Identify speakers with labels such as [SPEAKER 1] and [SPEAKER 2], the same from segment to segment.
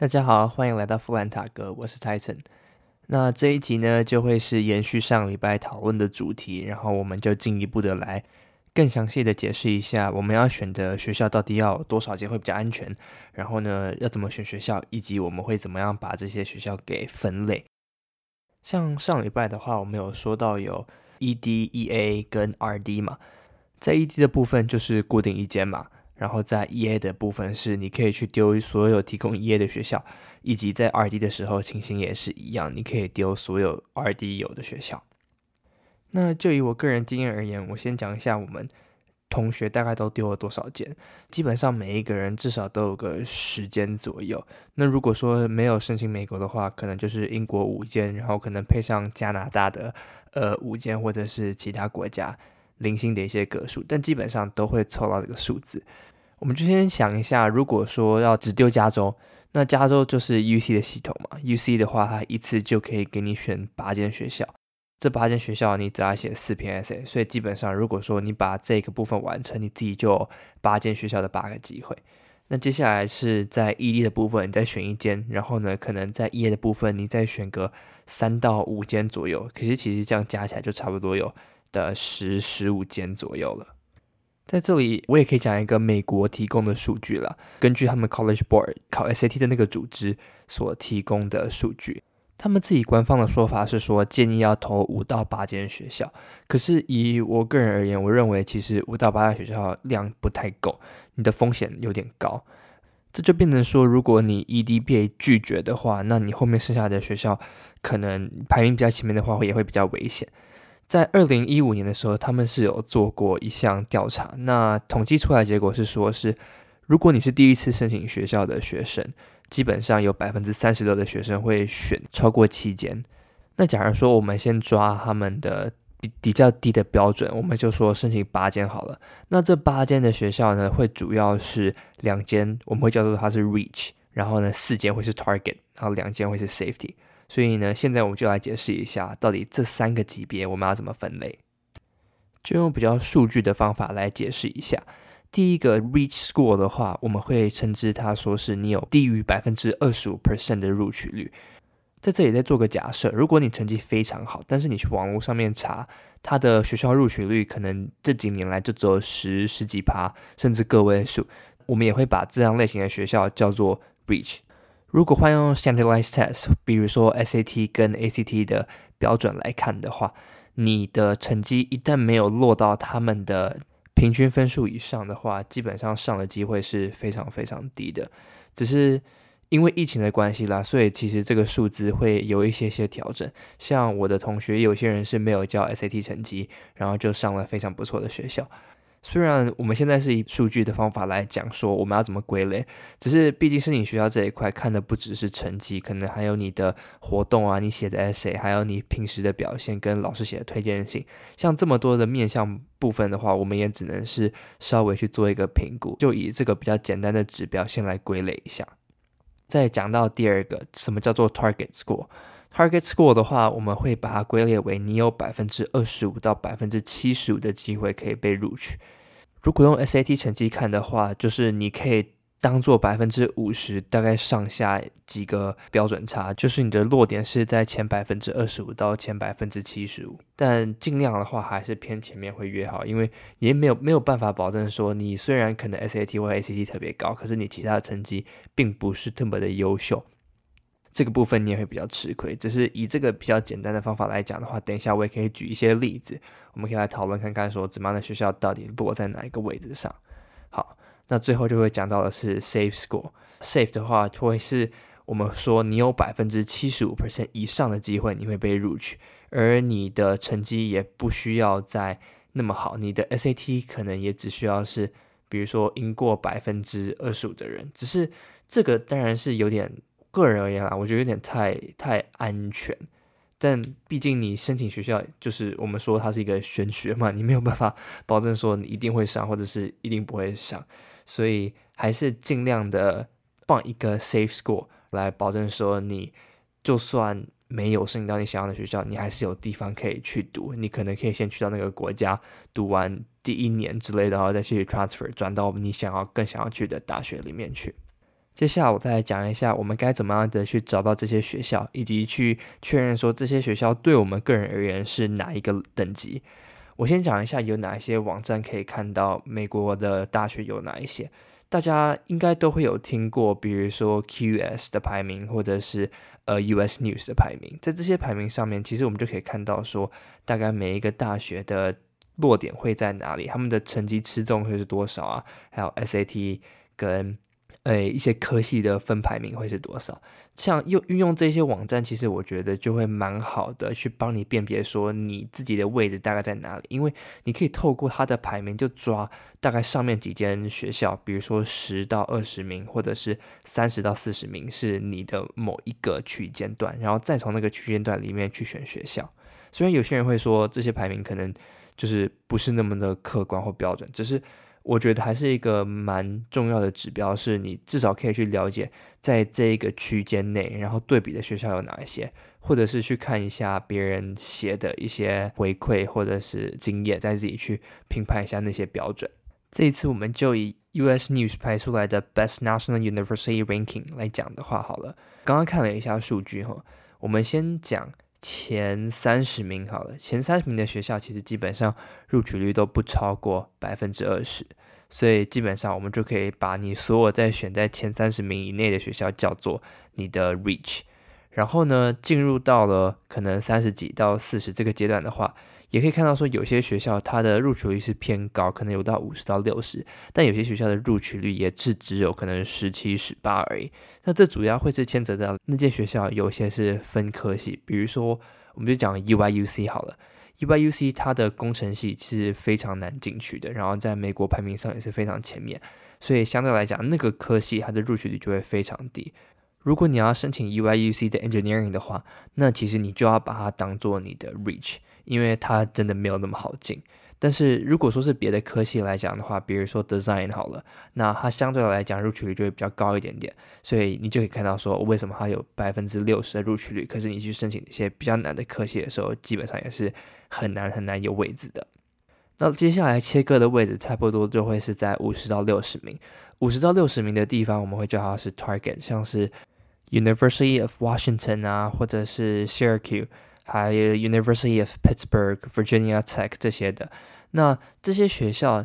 [SPEAKER 1] 大家好，欢迎来到富兰塔格，我是 Titan。那这一集呢，就会是延续上礼拜讨论的主题，然后我们就进一步的来更详细的解释一下，我们要选的学校到底要多少间会比较安全，然后呢，要怎么选学校，以及我们会怎么样把这些学校给分类。像上礼拜的话，我们有说到有 ED、EA 跟 RD 嘛，在 ED 的部分就是固定一间嘛。然后在 E A 的部分是，你可以去丢所有提供 E A 的学校，以及在 R D 的时候情形也是一样，你可以丢所有 R D 有的学校。那就以我个人经验而言，我先讲一下我们同学大概都丢了多少间，基本上每一个人至少都有个十间左右。那如果说没有申请美国的话，可能就是英国五间，然后可能配上加拿大的呃五间，或者是其他国家零星的一些个数，但基本上都会凑到这个数字。我们就先想一下，如果说要只丢加州，那加州就是 U C 的系统嘛。U C 的话，它一次就可以给你选八间学校，这八间学校你只要写四篇 essay，所以基本上如果说你把这个部分完成，你自己就八间学校的八个机会。那接下来是在 E D 的部分，你再选一间，然后呢，可能在 E A 的部分你再选个三到五间左右。可是其实这样加起来就差不多有的十十五间左右了。在这里，我也可以讲一个美国提供的数据了。根据他们 College Board 考 SAT 的那个组织所提供的数据，他们自己官方的说法是说建议要投五到八间学校。可是以我个人而言，我认为其实五到八间学校量不太够，你的风险有点高。这就变成说，如果你 ED 被拒绝的话，那你后面剩下的学校可能排名比较前面的话，也会比较危险。在二零一五年的时候，他们是有做过一项调查，那统计出来结果是说，是如果你是第一次申请学校的学生，基本上有百分之三十六的学生会选超过七间。那假如说我们先抓他们的比比较低的标准，我们就说申请八间好了。那这八间的学校呢，会主要是两间，我们会叫做它是 Reach，然后呢四间会是 Target，然后两间会是 Safety。所以呢，现在我们就来解释一下，到底这三个级别我们要怎么分类，就用比较数据的方法来解释一下。第一个 Reach Score 的话，我们会称之它说是你有低于百分之二十五 percent 的录取率。在这里再做个假设，如果你成绩非常好，但是你去网络上面查，它的学校录取率可能这几年来就只有十十几趴，甚至个位数，我们也会把这样类型的学校叫做 Reach。如果换用 standardized test，比如说 SAT 跟 ACT 的标准来看的话，你的成绩一旦没有落到他们的平均分数以上的话，基本上上的机会是非常非常低的。只是因为疫情的关系啦，所以其实这个数字会有一些些调整。像我的同学，有些人是没有交 SAT 成绩，然后就上了非常不错的学校。虽然我们现在是以数据的方法来讲说我们要怎么归类，只是毕竟申请学校这一块看的不只是成绩，可能还有你的活动啊，你写的 essay，还有你平时的表现跟老师写的推荐信，像这么多的面向部分的话，我们也只能是稍微去做一个评估，就以这个比较简单的指标先来归类一下。再讲到第二个，什么叫做 target score？Target score 的话，我们会把它归列为你有百分之二十五到百分之七十五的机会可以被录取。如果用 SAT 成绩看的话，就是你可以当做百分之五十，大概上下几个标准差，就是你的落点是在前百分之二十五到前百分之七十五。但尽量的话，还是偏前面会越好，因为也没有没有办法保证说你虽然可能 SAT 或 ACT 特别高，可是你其他的成绩并不是特别的优秀。这个部分你也会比较吃亏。只是以这个比较简单的方法来讲的话，等一下我也可以举一些例子，我们可以来讨论看看，说怎么样的学校到底落在哪一个位置上。好，那最后就会讲到的是 safe score。safe 的话会是我们说你有百分之七十五 percent 以上的机会你会被录取，而你的成绩也不需要再那么好，你的 SAT 可能也只需要是，比如说赢过百分之二十五的人。只是这个当然是有点。个人而言啊，我觉得有点太太安全，但毕竟你申请学校，就是我们说它是一个玄学嘛，你没有办法保证说你一定会上，或者是一定不会上，所以还是尽量的放一个 safe score 来保证说你就算没有申请到你想要的学校，你还是有地方可以去读，你可能可以先去到那个国家读完第一年之类的，然后再去 transfer 转到你想要更想要去的大学里面去。接下来我再来讲一下，我们该怎么样的去找到这些学校，以及去确认说这些学校对我们个人而言是哪一个等级。我先讲一下有哪一些网站可以看到美国的大学有哪一些，大家应该都会有听过，比如说 QS 的排名，或者是呃 US News 的排名。在这些排名上面，其实我们就可以看到说，大概每一个大学的落点会在哪里，他们的成绩吃重会是多少啊？还有 SAT 跟诶，一些科系的分排名会是多少？像用运用这些网站，其实我觉得就会蛮好的，去帮你辨别说你自己的位置大概在哪里。因为你可以透过它的排名，就抓大概上面几间学校，比如说十到二十名，或者是三十到四十名，是你的某一个区间段，然后再从那个区间段里面去选学校。虽然有些人会说这些排名可能就是不是那么的客观或标准，只是。我觉得还是一个蛮重要的指标，是你至少可以去了解，在这一个区间内，然后对比的学校有哪一些，或者是去看一下别人写的一些回馈或者是经验，再自己去评判一下那些标准。这一次我们就以 US News 排出来的 Best National University Ranking 来讲的话，好了，刚刚看了一下数据哈，我们先讲前三十名好了，前三十名的学校其实基本上录取率都不超过百分之二十。所以基本上，我们就可以把你所有在选在前三十名以内的学校叫做你的 reach。然后呢，进入到了可能三十几到四十这个阶段的话，也可以看到说有些学校它的录取率是偏高，可能有到五十到六十，但有些学校的录取率也是只有可能十七、十八而已。那这主要会是牵扯到那间学校有些是分科系，比如说我们就讲 UYUC 好了。UIUC 它的工程系是非常难进去的，然后在美国排名上也是非常前面，所以相对来讲，那个科系它的录取率就会非常低。如果你要申请 UIUC 的 Engineering 的话，那其实你就要把它当做你的 Reach，因为它真的没有那么好进。但是如果说是别的科系来讲的话，比如说 design 好了，那它相对来讲录取率就会比较高一点点，所以你就可以看到说为什么它有百分之六十的录取率，可是你去申请一些比较难的科系的时候，基本上也是很难很难有位置的。那接下来切割的位置差不多就会是在五十到六十名，五十到六十名的地方我们会叫它是 target，像是 University of Washington 啊，或者是 Syracuse。还有 University of Pittsburgh、Virginia Tech 这些的，那这些学校，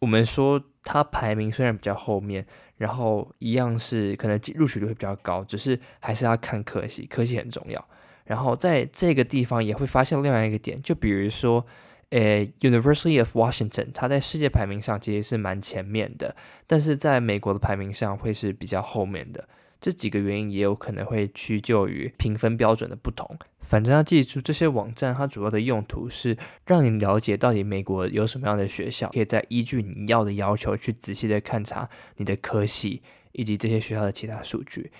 [SPEAKER 1] 我们说它排名虽然比较后面，然后一样是可能录取率会比较高，只是还是要看科系，科系很重要。然后在这个地方也会发现另外一个点，就比如说，呃，University of Washington，它在世界排名上其实是蛮前面的，但是在美国的排名上会是比较后面的。这几个原因也有可能会屈就于评分标准的不同。反正要记住，这些网站它主要的用途是让你了解到底美国有什么样的学校，可以再依据你要的要求去仔细的勘察你的科系以及这些学校的其他数据。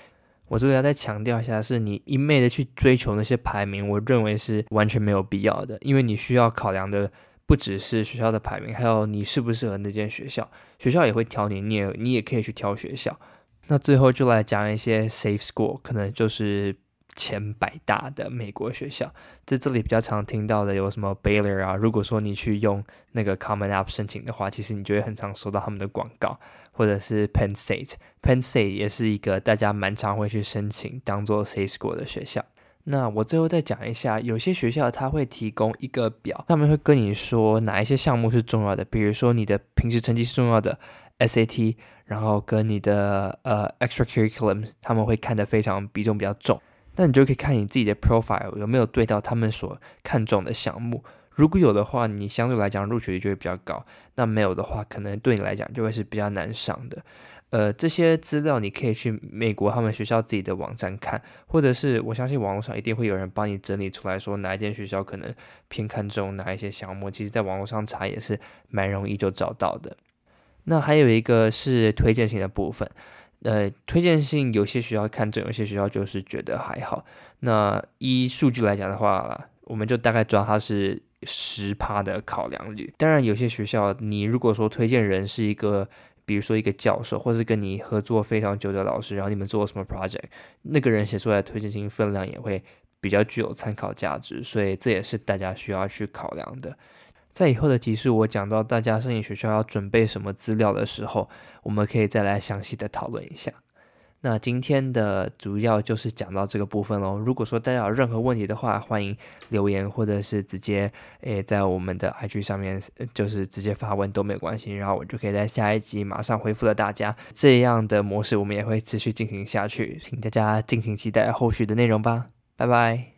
[SPEAKER 1] 我这里要再强调一下，是你一昧的去追求那些排名，我认为是完全没有必要的，因为你需要考量的不只是学校的排名，还有你适不适合那间学校。学校也会挑你，你也你也可以去挑学校。那最后就来讲一些 safe school，可能就是前百大的美国学校。在这里比较常听到的有什么 Baylor 啊？如果说你去用那个 Common App 申请的话，其实你就会很常收到他们的广告，或者是 Penn State，Penn State 也是一个大家蛮常会去申请当做 safe school 的学校。那我最后再讲一下，有些学校它会提供一个表，上面会跟你说哪一些项目是重要的，比如说你的平时成绩是重要的。SAT，然后跟你的呃 extracurriculum，他们会看得非常比重比较重，那你就可以看你自己的 profile 有没有对到他们所看重的项目，如果有的话，你相对来讲录取率就会比较高；那没有的话，可能对你来讲就会是比较难上的。呃，这些资料你可以去美国他们学校自己的网站看，或者是我相信网络上一定会有人帮你整理出来说哪一间学校可能偏看重哪一些项目，其实在网络上查也是蛮容易就找到的。那还有一个是推荐性的部分，呃，推荐性有些学校看中，有些学校就是觉得还好。那依数据来讲的话，我们就大概知道它是十趴的考量率。当然，有些学校你如果说推荐人是一个，比如说一个教授，或是跟你合作非常久的老师，然后你们做什么 project，那个人写出来的推荐性分量也会比较具有参考价值，所以这也是大家需要去考量的。在以后的集数，我讲到大家申请学校要准备什么资料的时候，我们可以再来详细的讨论一下。那今天的主要就是讲到这个部分喽。如果说大家有任何问题的话，欢迎留言或者是直接诶在我们的 IG 上面，就是直接发问都没有关系，然后我就可以在下一集马上回复了大家。这样的模式我们也会持续进行下去，请大家敬请期待后续的内容吧。拜拜。